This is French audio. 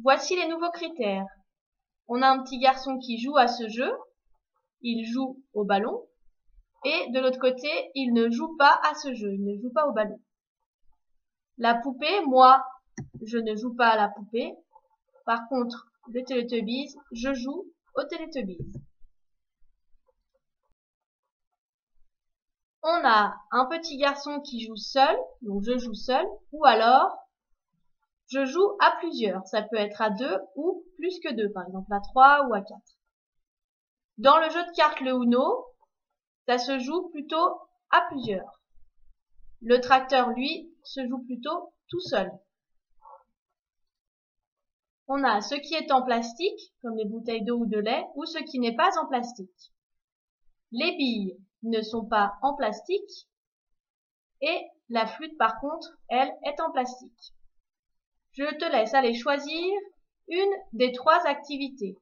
Voici les nouveaux critères. On a un petit garçon qui joue à ce jeu. Il joue au ballon. Et de l'autre côté, il ne joue pas à ce jeu. Il ne joue pas au ballon. La poupée, moi, je ne joue pas à la poupée. Par contre, le Teletubbies, je joue au Teletubbies. On a un petit garçon qui joue seul, donc je joue seul, ou alors je joue à plusieurs. Ça peut être à deux ou plus que deux, par exemple à trois ou à quatre. Dans le jeu de cartes le Uno, ça se joue plutôt à plusieurs. Le tracteur, lui, se joue plutôt tout seul. On a ce qui est en plastique, comme les bouteilles d'eau ou de lait, ou ce qui n'est pas en plastique. Les billes ne sont pas en plastique et la flûte par contre, elle, est en plastique. Je te laisse aller choisir une des trois activités.